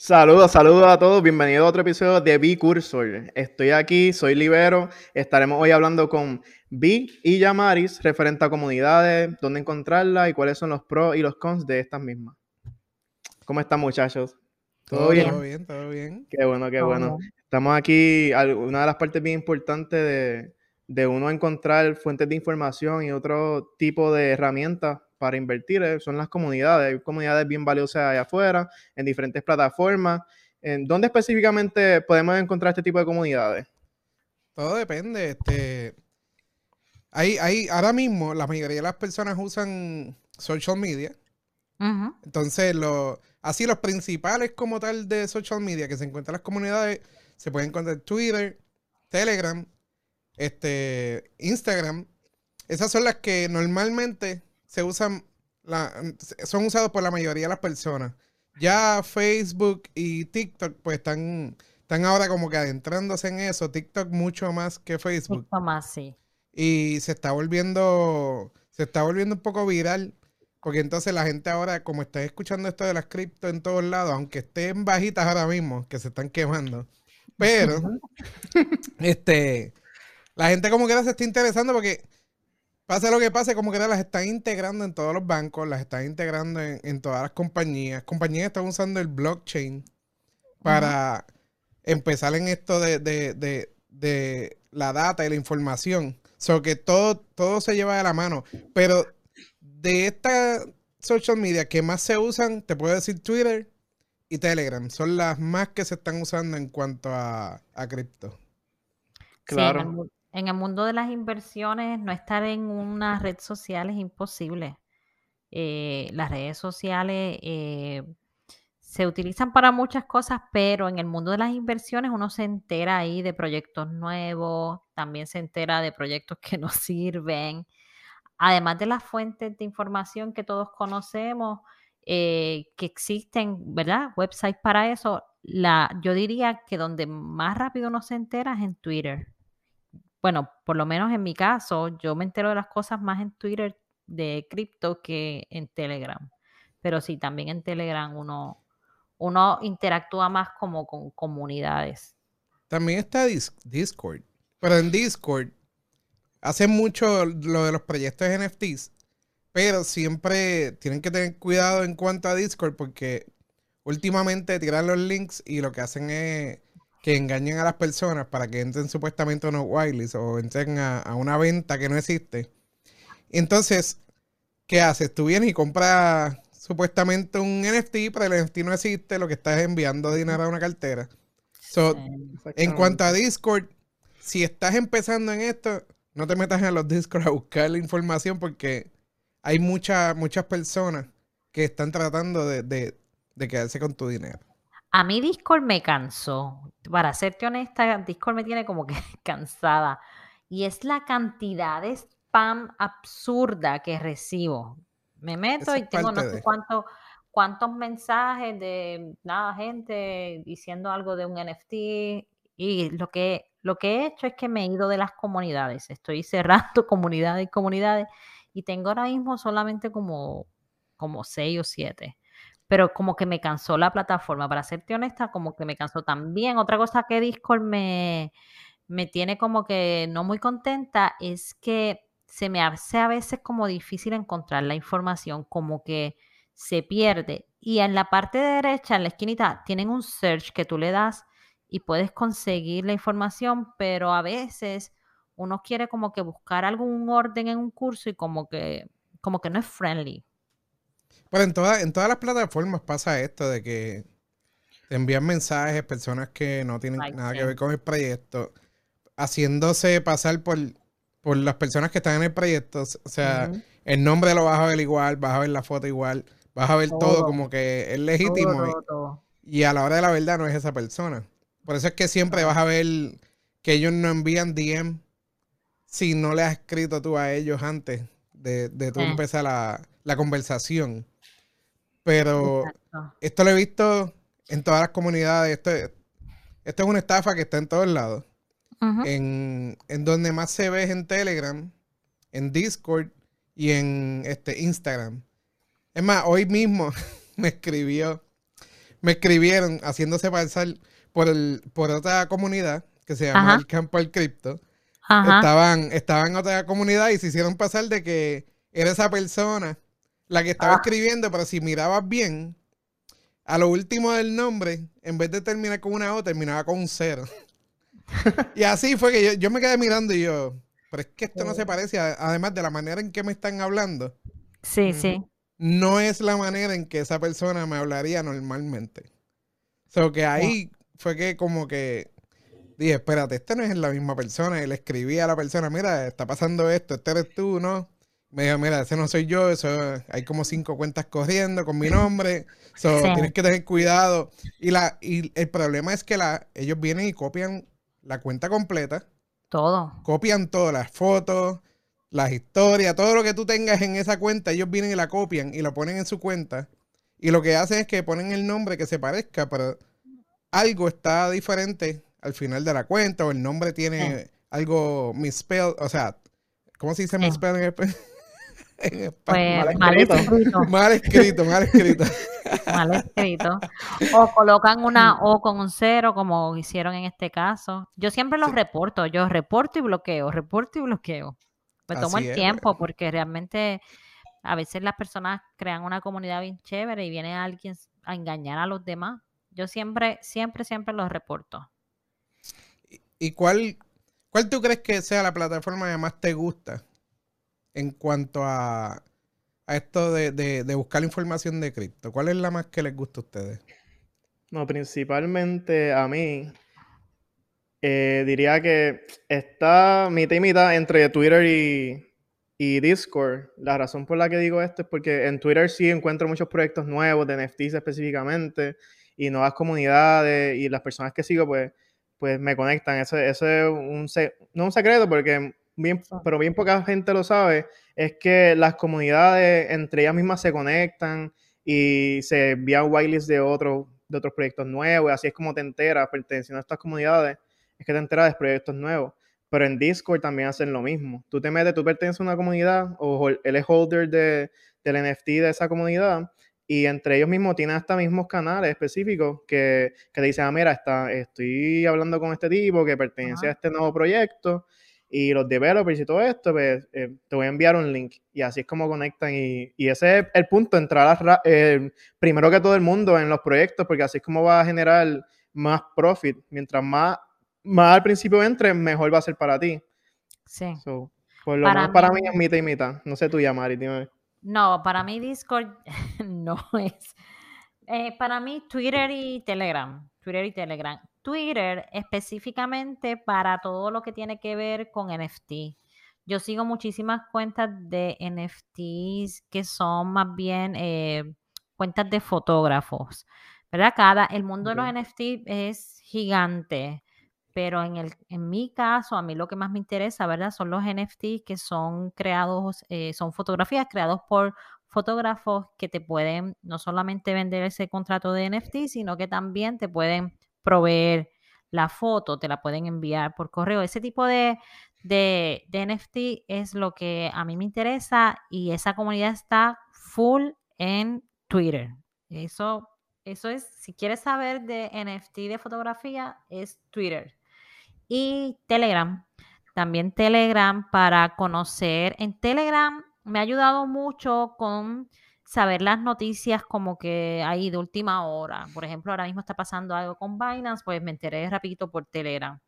Saludos, saludos a todos. Bienvenido a otro episodio de B-Cursor. Estoy aquí, soy Libero. Estaremos hoy hablando con B y Yamaris referente a comunidades, dónde encontrarlas y cuáles son los pros y los cons de estas mismas. ¿Cómo están, muchachos? ¿Todo, bien? Todo bien, todo bien. Qué bueno, qué bueno. Estamos aquí, una de las partes bien importantes de, de uno encontrar fuentes de información y otro tipo de herramientas para invertir eh, son las comunidades. Hay comunidades bien valiosas allá afuera, en diferentes plataformas. ¿En dónde específicamente podemos encontrar este tipo de comunidades? Todo depende. Este, hay, hay, ahora mismo la mayoría de las personas usan social media. Entonces, lo, así los principales como tal de social media que se encuentran en las comunidades, se pueden encontrar Twitter, Telegram, este, Instagram. Esas son las que normalmente se usan, la, son usados por la mayoría de las personas. Ya Facebook y TikTok pues están, están ahora como que adentrándose en eso. TikTok mucho más que Facebook. Mucho más, sí. Y se está volviendo, se está volviendo un poco viral. Porque entonces la gente ahora, como está escuchando esto de las cripto en todos lados, aunque estén bajitas ahora mismo, que se están quemando, pero este, la gente como que se está interesando porque Pase lo que pase, como que las están integrando en todos los bancos, las están integrando en, todas las compañías. Compañías están usando el blockchain para empezar en esto de, la data y la información. So que todo, todo se lleva de la mano. Pero de estas social media que más se usan, te puedo decir Twitter y Telegram. Son las más que se están usando en cuanto a, a cripto. Claro en el mundo de las inversiones, no estar en una red social es imposible. Eh, las redes sociales eh, se utilizan para muchas cosas, pero en el mundo de las inversiones uno se entera ahí de proyectos nuevos, también se entera de proyectos que no sirven. Además de las fuentes de información que todos conocemos, eh, que existen, ¿verdad? Websites para eso. La, yo diría que donde más rápido uno se entera es en Twitter bueno, por lo menos en mi caso, yo me entero de las cosas más en Twitter de cripto que en Telegram. Pero sí, también en Telegram uno, uno interactúa más como con comunidades. También está Discord. Pero en Discord hacen mucho lo de los proyectos NFTs. Pero siempre tienen que tener cuidado en cuanto a Discord porque últimamente tiran los links y lo que hacen es que engañen a las personas para que entren supuestamente a unos wireless o entren a, una venta que no existe. Entonces, ¿qué haces? Tú vienes y compras supuestamente un NFT, pero el NFT no existe, lo que estás enviando dinero a una cartera. en cuanto a Discord, si estás empezando en esto, no te metas en los Discord a buscar la información porque hay muchas muchas personas que están tratando de quedarse con tu dinero. A mí Discord me cansó. Para serte honesta, Discord me tiene como que cansada. Y es la cantidad de spam absurda que recibo. Me meto y tengo no sé cuánto, cuántos mensajes de nada, gente diciendo algo de un NFT. Y lo que, lo que he hecho es que me he ido de las comunidades. Estoy cerrando comunidades y comunidades. Y tengo ahora mismo solamente como, como seis o siete pero como que me cansó la plataforma, para serte honesta, como que me cansó también. Otra cosa que Discord me, me tiene como que no muy contenta es que se me hace a veces como difícil encontrar la información, como que se pierde. Y en la parte derecha, en la esquinita, tienen un search que tú le das y puedes conseguir la información, pero a veces uno quiere como que buscar algún orden en un curso y como que, como que no es friendly. Pero en, toda, en todas las plataformas pasa esto de que te envían mensajes personas que no tienen nada que ver con el proyecto, haciéndose pasar por, por las personas que están en el proyecto. O sea, el nombre lo vas a ver igual, vas a ver la foto igual, vas a ver todo, como que es legítimo. y, a la hora de la verdad no es esa persona. Por eso es que siempre vas a ver que ellos no envían DM si no le has escrito tú a ellos antes de, de tú eh. empezar la, la conversación. Pero esto lo he visto en todas las comunidades. Esto, esto es una estafa que está en todos lados. en, donde más se ve es en Telegram, en Discord y en este Instagram. Es más, hoy mismo me escribió, me escribieron haciéndose pasar por, el, por otra comunidad que se llama el Campo del Cripto. Estaban, estaban en otra comunidad y se hicieron pasar de que era esa persona la que estaba ah. escribiendo, pero si mirabas bien, a lo último del nombre, en vez de terminar con una O, terminaba con un cero. y así fue que yo, yo, me quedé mirando y yo, pero es que esto no se parece, además de la manera en que me están hablando. Sí, sí. No es la manera en que esa persona me hablaría normalmente. O sea, que ahí fue que como que dije, espérate, esta no es la misma persona. Y le escribí a la persona, mira, está pasando esto, este eres tú, ¿no? Me dijo, mira, ese no soy yo, eso hay como cinco cuentas corriendo con mi nombre. So, Tienes que tener cuidado. Y la, y el problema es que la, ellos vienen y copian la cuenta completa. Todo. Copian todas las fotos, las historias, todo lo que tú tengas en esa cuenta, ellos vienen y la copian y lo ponen en su cuenta. Y lo que hacen es que ponen el nombre que se parezca, pero algo está diferente al final de la cuenta o el nombre tiene algo misspelled, o sea, ¿cómo se dice misspelled en español? Pues, mal, escrito. Mal escrito, mal escrito. mal escrito. O colocan una O con un cero, como hicieron en este caso. Yo siempre los reporto. Yo reporto y bloqueo, reporto y bloqueo. Me tomo el tiempo porque realmente a veces las personas crean una comunidad bien chévere y viene alguien a engañar a los demás. Yo siempre, siempre, siempre los reporto. ¿Y cuál, cuál tú crees que sea la plataforma que más te gusta en cuanto a, esto de, buscar información de cripto? ¿Cuál es la más que les gusta a ustedes? No, principalmente a mí. Eh, diría que está mitad y mitad entre Twitter y, Discord. La razón por la que digo esto es porque en Twitter sí encuentro muchos proyectos nuevos de NFTs específicamente y nuevas comunidades y las personas que sigo pues, pues me conectan. Eso, es un, no un secreto porque bien, pero bien poca gente lo sabe, es que las comunidades entre ellas mismas se conectan y se envían whitelists de otros de otros proyectos nuevos, y así es como te enteras, perteneciendo a estas comunidades, es que te enteras de proyectos nuevos. Pero en Discord también hacen lo mismo. Tú te metes, tú perteneces a una comunidad o él es holder de, del NFT de esa comunidad y entre ellos mismos tienen hasta mismos canales específicos que, que te dicen, ah, mira, está, estoy hablando con este tipo que pertenece a este nuevo proyecto y los developers y todo esto, pues eh, te voy a enviar un link y así es como conectan y, y ese es el punto, entrar a, eh, primero que todo el mundo en los proyectos porque así es como va a generar más profit. Mientras más, más al principio entres, mejor va a ser para ti. Sí. por lo menos para mí es mitad y mitad. No sé tú, Yamari, dime. No, para mí Discord no es. Eh, para mí Twitter y Telegram. Twitter y Telegram. Twitter específicamente para todo lo que tiene que ver con NFT. Yo sigo muchísimas cuentas de NFTs que son más bien eh, cuentas de fotógrafos. ¿Verdad? Cada, el mundo de los NFT es gigante pero en, el, en mi caso, a mí lo que más me interesa, ¿verdad? Son los NFT que son creados, eh, son fotografías creados por fotógrafos que te pueden no solamente vender ese contrato de NFT, sino que también te pueden proveer la foto, te la pueden enviar por correo. Ese tipo de, de, NFT es lo que a mí me interesa y esa comunidad está full en Twitter. Eso, eso es, si quieres saber de NFT de fotografía, es Twitter y Telegram. También Telegram para conocer. En Telegram me ha ayudado mucho con saber las noticias como que hay de última hora. Por ejemplo, ahora mismo está pasando algo con Binance, pues me enteré rapidito por Telegram.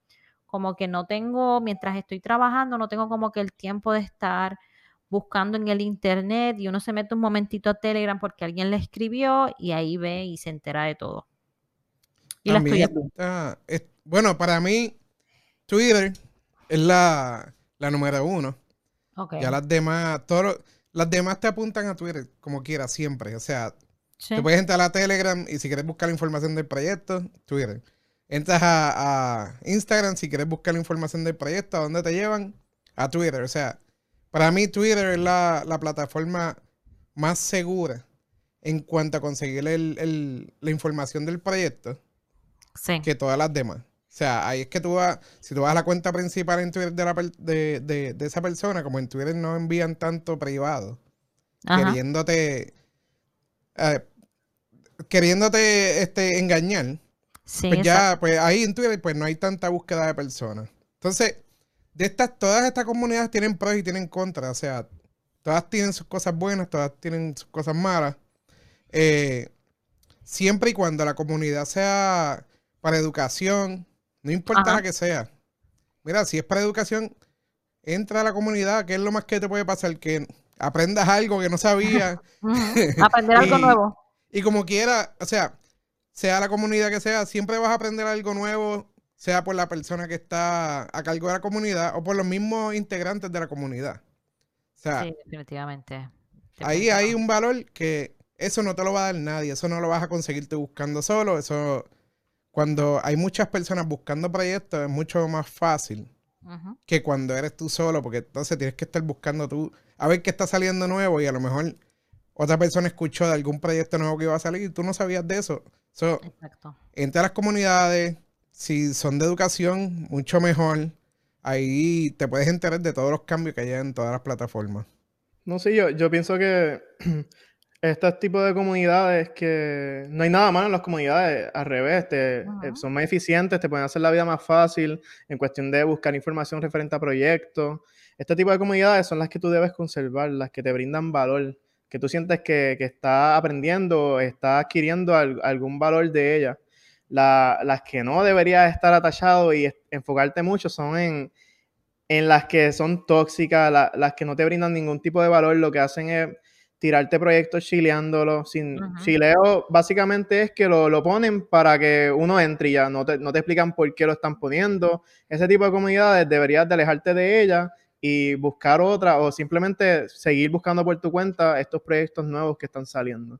Como que no tengo, mientras estoy trabajando, no tengo como que el tiempo de estar buscando en el internet y uno se mete un momentito a Telegram porque alguien le escribió y ahí ve y se entera de todo. Y bueno, para mí Twitter es la, número uno. Ya las demás, las demás te apuntan a Twitter como quieras, siempre. O sea, te puedes entrar a Telegram y si quieres buscar la información del proyecto, Twitter. Entras a, Instagram si quieres buscar la información del proyecto, ¿a dónde te llevan? A Twitter. O sea, para mí Twitter es la, plataforma más segura en cuanto a conseguir la información del proyecto que todas las demás. O sea, ahí es que tú vas, si tú vas a la cuenta principal en Twitter de, esa persona, como en Twitter no envían tanto privado, queriéndote... Eh, queriéndote este, engañar. pues ya, pues ahí en Twitter pues no hay tanta búsqueda de personas. Entonces, de estas, todas estas comunidades tienen pros y tienen contras. O sea, todas tienen sus cosas buenas, todas tienen sus cosas malas. Eh, siempre y cuando la comunidad sea para educación, no importa la que sea. Mira, si es para educación, entra a la comunidad, que es lo más que te puede pasar, que aprendas algo que no sabías. Aprender algo nuevo. Y como quiera, o sea, sea la comunidad que sea, siempre vas a aprender algo nuevo, sea por la persona que está a cargo de la comunidad o por los mismos integrantes de la comunidad. O sea, sí, definitivamente. Ahí hay un valor que eso no te lo va a dar nadie, eso no lo vas a conseguirte buscando solo, eso cuando hay muchas personas buscando proyectos es mucho más fácil que cuando eres tú solo, porque entonces tienes que estar buscando tú a ver qué está saliendo nuevo y a lo mejor otra persona escuchó de algún proyecto nuevo que iba a salir y tú no sabías de eso. Exacto. Entre las comunidades, si son de educación, mucho mejor. Ahí te puedes enterar de todos los cambios que hay en todas las plataformas. No sé, yo, yo pienso que estos tipos de comunidades que no hay nada malo en las comunidades, al revés, te, eh, son más eficientes, te pueden hacer la vida más fácil en cuestión de buscar información referente a proyectos. Este tipo de comunidades son las que tú debes conservar, las que te brindan valor, que tú sientes que, que estás aprendiendo, estás adquiriendo algún valor de ellas. las que no deberías estar atachado y enfocarte mucho son en, en las que son tóxicas, las que no te brindan ningún tipo de valor, lo que hacen es tirarte proyectos chileándolo. Sin, Chileo básicamente es que lo, ponen para que uno entre y ya, no te, no te explican por qué lo están poniendo. Ese tipo de comunidades deberías de alejarte de ellas y buscar otra o simplemente seguir buscando por tu cuenta estos proyectos nuevos que están saliendo.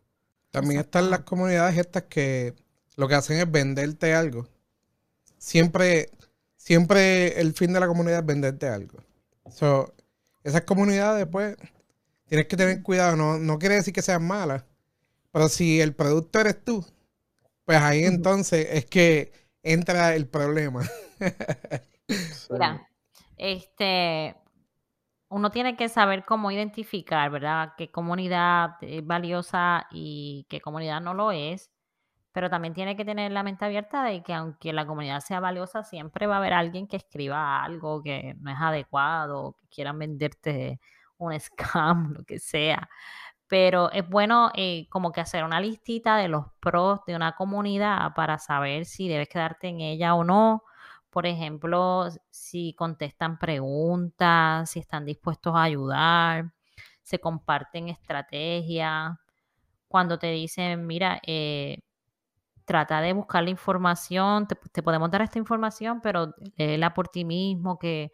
También están las comunidades estas que lo que hacen es venderte algo. Siempre, siempre el fin de la comunidad es venderte algo. So, esas comunidades, pues, tienes que tener cuidado. No, no quiere decir que sean malas. Pero si el producto eres tú, pues ahí entonces es que entra el problema. Mira, este, uno tiene que saber cómo identificar, ¿verdad? Qué comunidad es valiosa y qué comunidad no lo es. Pero también tiene que tener la mente abierta de que aunque la comunidad sea valiosa, siempre va a haber alguien que escriba algo que no es adecuado, que quieran venderte un scam, lo que sea. Pero es bueno eh, como que hacer una listita de los pros de una comunidad para saber si debes quedarte en ella o no. Por ejemplo, si contestan preguntas, si están dispuestos a ayudar, se comparten estrategias. Cuando te dicen, mira, eh, trata de buscar la información, te, te, podemos dar esta información, pero léela por ti mismo, que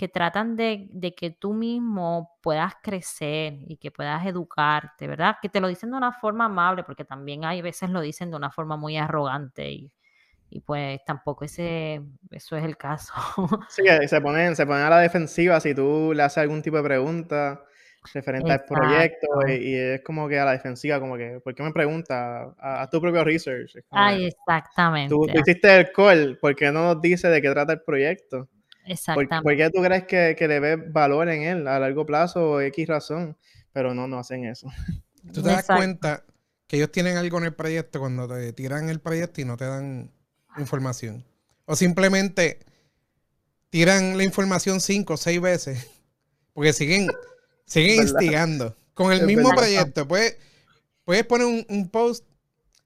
que tratan de, que tú mismo puedas crecer y que puedas educarte, ¿verdad? Que te lo dicen de una forma amable, porque también hay veces lo dicen de una forma muy arrogante y, pues tampoco ese, eso es el caso. Sí, se ponen, se ponen a la defensiva si tú le haces algún tipo de pregunta referente al proyecto y, es como que a la defensiva, como que, ¿por qué me preguntas? A, tu propio research. Ay, exactamente. Tú, tú, hiciste el call, ¿por qué no nos dice de qué trata el proyecto? Exactamente. ¿Por, qué tú crees que, que, le ves valor en él a largo plazo o X razón? Pero no, no hacen eso. Tú te das cuenta que ellos tienen algo en el proyecto cuando te tiran el proyecto y no te dan información. O simplemente tiran la información cinco o seis veces. Porque siguen, siguen instigando. Con el mismo proyecto. Puedes, puedes poner un, un post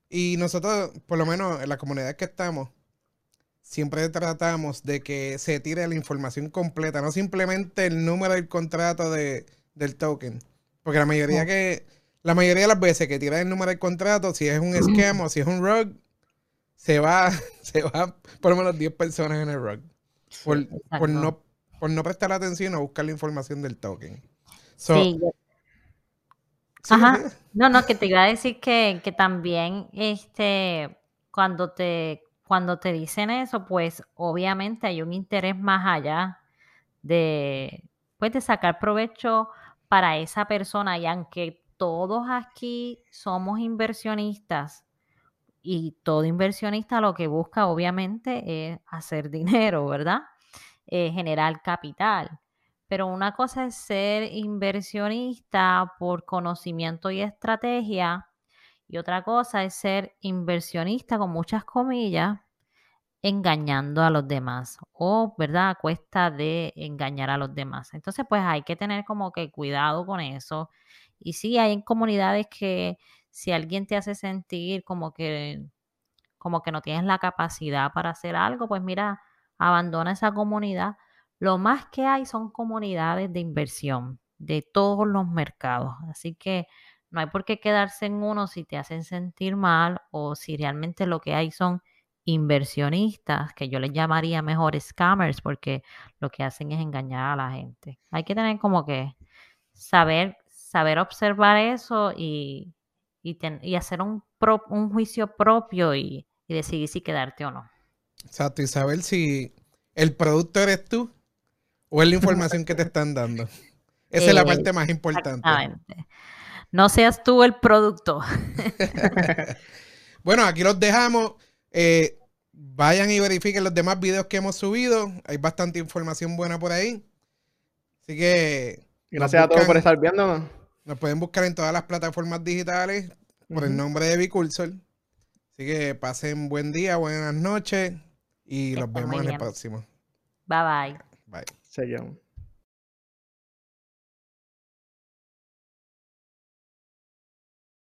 y nosotros, por lo menos en la comunidad que estamos, siempre tratamos de que se tire la información completa, no simplemente el número del contrato de, del token. Porque la mayoría que, la mayoría de las veces que tira el número del contrato, si es un esquema o si es un rug, se va, se va por lo menos 10 personas en el rug. Por, no, por no prestar atención a buscar la información del token. sí. Ajá. No, no, que te iba a decir que, que también este cuando te cuando te dicen eso, pues obviamente hay un interés más allá de, pues, sacar provecho para esa persona. Y aunque todos aquí somos inversionistas y todo inversionista lo que busca obviamente es hacer dinero, ¿verdad? Eh, generar capital. Pero una cosa es ser inversionista por conocimiento y estrategia Y otra cosa es ser inversionista con muchas comillas, engañando a los demás o, ¿verdad?, a cuesta de engañar a los demás. Entonces, pues hay que tener como que cuidado con eso. Y sí, hay comunidades que si alguien te hace sentir como que como que no tienes la capacidad para hacer algo, pues mira, abandona esa comunidad. Lo más que hay son comunidades de inversión de todos los mercados. Así que no hay por qué quedarse en uno si te hacen sentir mal o si realmente lo que hay son inversionistas, que yo les llamaría mejor scammers, porque lo que hacen es engañar a la gente. Hay que tener como que saber, saber observar eso y, y, hacer un, un juicio propio y, y decidir si quedarte o no. Exacto, y saber si el producto eres tú o es la información que te están dando. Esa es la parte más importante. No seas tú el producto. bueno, aquí los dejamos. Eh, vayan y verifiquen los demás videos que hemos subido. Hay bastante información buena por ahí. Así que. Gracias a todos por estar viéndonos. Nos pueden buscar en todas las plataformas digitales por el nombre de Bicursor. Así que pasen buen día, buenas noches y los vemos en el próximo. Bye bye. Bye. Seguimos.